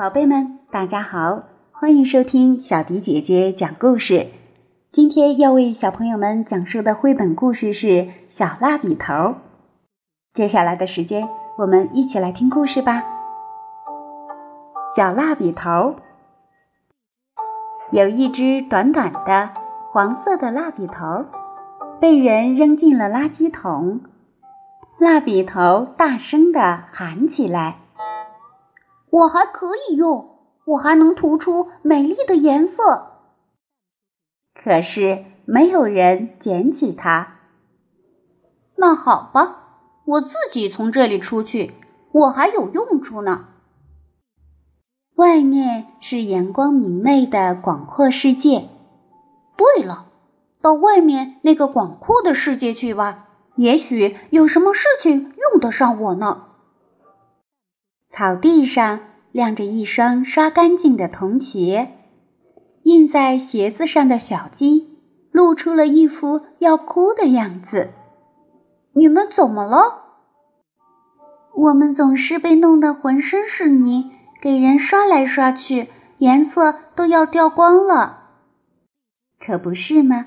宝贝们，大家好，欢迎收听小迪姐姐讲故事。今天要为小朋友们讲述的绘本故事是《小蜡笔头》。接下来的时间，我们一起来听故事吧。小蜡笔头有一只短短的黄色的蜡笔头，被人扔进了垃圾桶。蜡笔头大声地喊起来。我还可以用，我还能涂出美丽的颜色。可是没有人捡起它。那好吧，我自己从这里出去，我还有用处呢。外面是阳光明媚的广阔世界。对了，到外面那个广阔的世界去吧，也许有什么事情用得上我呢。草地上晾着一双刷干净的童鞋，印在鞋子上的小鸡露出了一副要哭的样子。你们怎么了？我们总是被弄得浑身是泥，给人刷来刷去，颜色都要掉光了。可不是吗？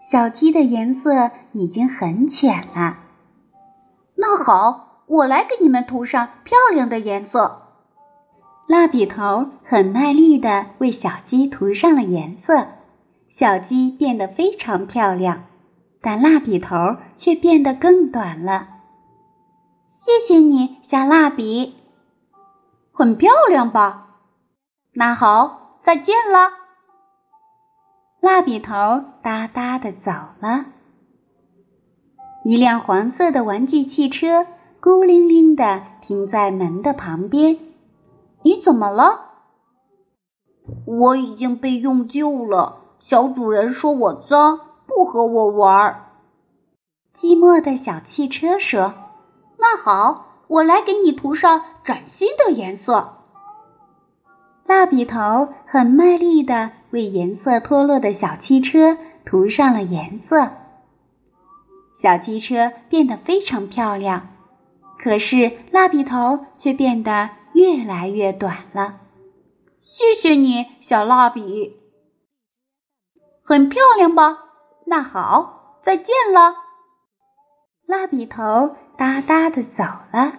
小鸡的颜色已经很浅了。那好。我来给你们涂上漂亮的颜色。蜡笔头很卖力地为小鸡涂上了颜色，小鸡变得非常漂亮，但蜡笔头却变得更短了。谢谢你，小蜡笔，很漂亮吧？那好，再见了。蜡笔头哒哒地走了。一辆黄色的玩具汽车。孤零零的停在门的旁边，你怎么了？我已经被用旧了。小主人说我脏，不和我玩。寂寞的小汽车说：“那好，我来给你涂上崭新的颜色。”蜡笔头很卖力的为颜色脱落的小汽车涂上了颜色，小汽车变得非常漂亮。可是蜡笔头却变得越来越短了。谢谢你，小蜡笔，很漂亮吧？那好，再见了。蜡笔头哒哒的走了。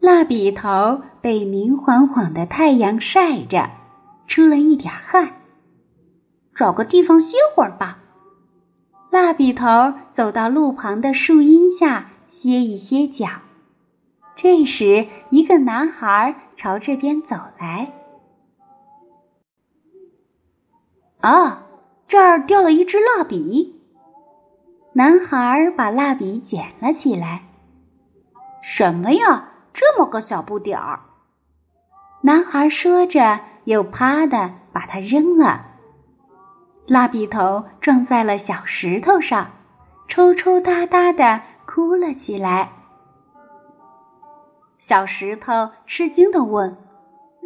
蜡笔头被明晃晃的太阳晒着，出了一点汗，找个地方歇会儿吧。蜡笔头走到路旁的树荫下歇一歇脚。这时，一个男孩朝这边走来。啊，这儿掉了一支蜡笔。男孩把蜡笔捡了起来。什么呀，这么个小不点儿！男孩说着，又啪的把它扔了。蜡笔头撞在了小石头上，抽抽搭搭的哭了起来。小石头吃惊的问：“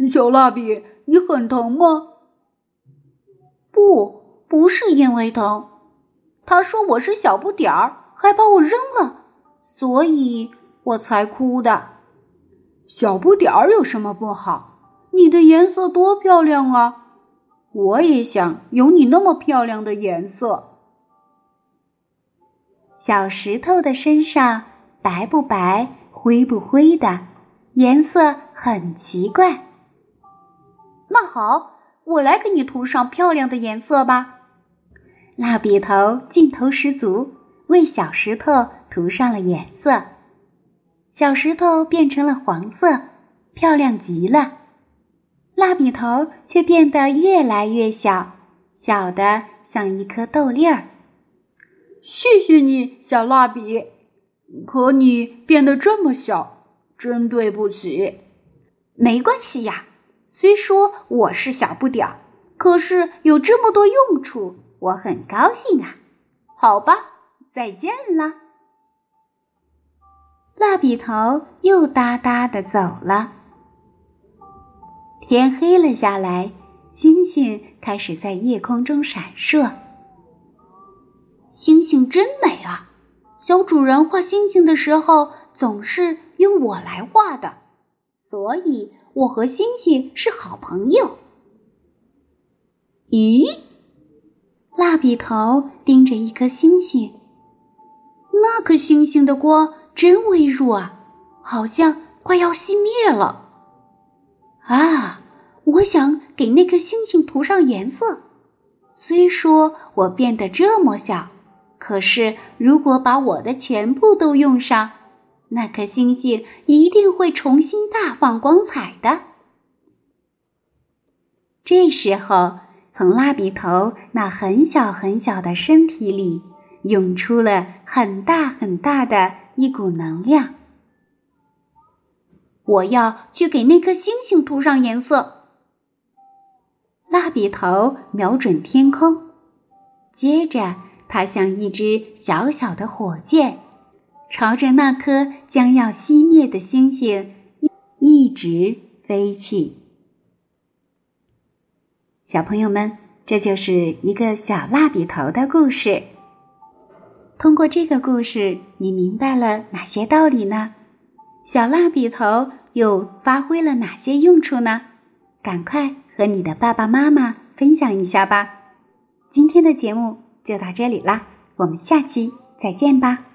小蜡笔，你很疼吗？”“不，不是因为疼。他说我是小不点儿，还把我扔了，所以我才哭的。”“小不点儿有什么不好？你的颜色多漂亮啊！我也想有你那么漂亮的颜色。”小石头的身上白不白？灰不灰的，颜色很奇怪。那好，我来给你涂上漂亮的颜色吧。蜡笔头劲头十足，为小石头涂上了颜色。小石头变成了黄色，漂亮极了。蜡笔头却变得越来越小，小的像一颗豆粒儿。谢谢你，小蜡笔。可你变得这么小，真对不起。没关系呀，虽说我是小不点儿，可是有这么多用处，我很高兴啊。好吧，再见了。蜡笔头又哒哒的走了。天黑了下来，星星开始在夜空中闪烁。星星真美啊！小主人画星星的时候总是用我来画的，所以我和星星是好朋友。咦？蜡笔头盯着一颗星星，那颗星星的光真微弱啊，好像快要熄灭了。啊，我想给那颗星星涂上颜色。虽说我变得这么小，可是如果把我的全部都用上，那颗星星一定会重新大放光彩的。这时候。从蜡笔头那很小很小的身体里涌出了很大很大的一股能量。我要去给那颗星星涂上颜色。蜡笔头瞄准天空，接着它像一只小小的火箭，朝着那颗将要熄灭的星星一直飞去。小朋友们，这就是一个小蜡笔头的故事。通过这个故事，你明白了哪些道理呢？小蜡笔头又发挥了哪些用处呢？赶快和你的爸爸妈妈分享一下吧。今天的节目就到这里啦，我们下期再见吧。